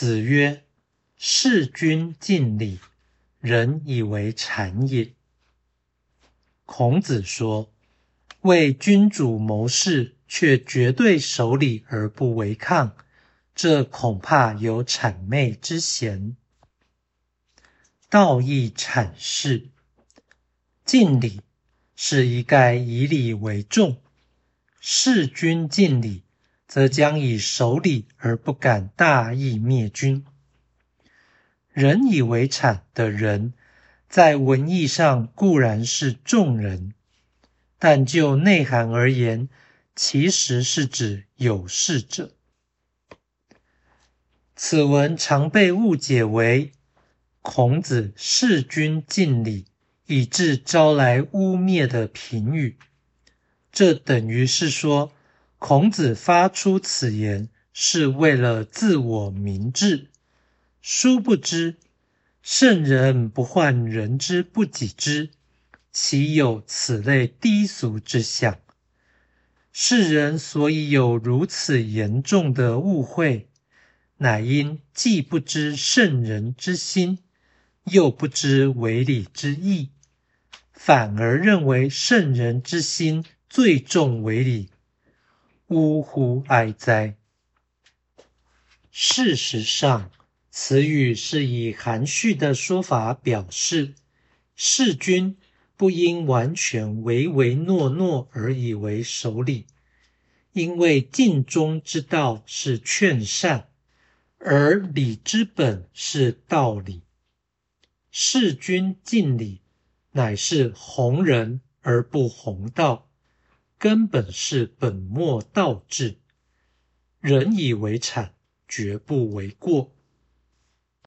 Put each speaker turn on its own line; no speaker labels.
子曰：“事君敬礼，人以为谄也。”孔子说：“为君主谋事，却绝对守礼而不违抗，这恐怕有谄媚之嫌。”道义阐释：敬礼是一概以礼为重，事君敬礼，则将以守礼而不敢大义灭君。人以为谄的人，在文义上固然是众人，但就内涵而言，其实是指有事者。此文常被误解为。孔子事君敬礼，以致招来污蔑的评语。这等于是说，孔子发出此言是为了自我明志。殊不知，圣人不患人之不己知，岂有此类低俗之相？世人所以有如此严重的误会，乃因既不知圣人之心。又不知为礼之意，反而认为圣人之心最重为礼，呜呼哀哉！事实上，此语是以含蓄的说法表示，事君不应完全唯唯诺诺而以为守礼，因为尽忠之道是劝善，而礼之本是道理。事君敬礼，乃是弘人而不弘道，根本是本末倒置。人以为产，绝不为过。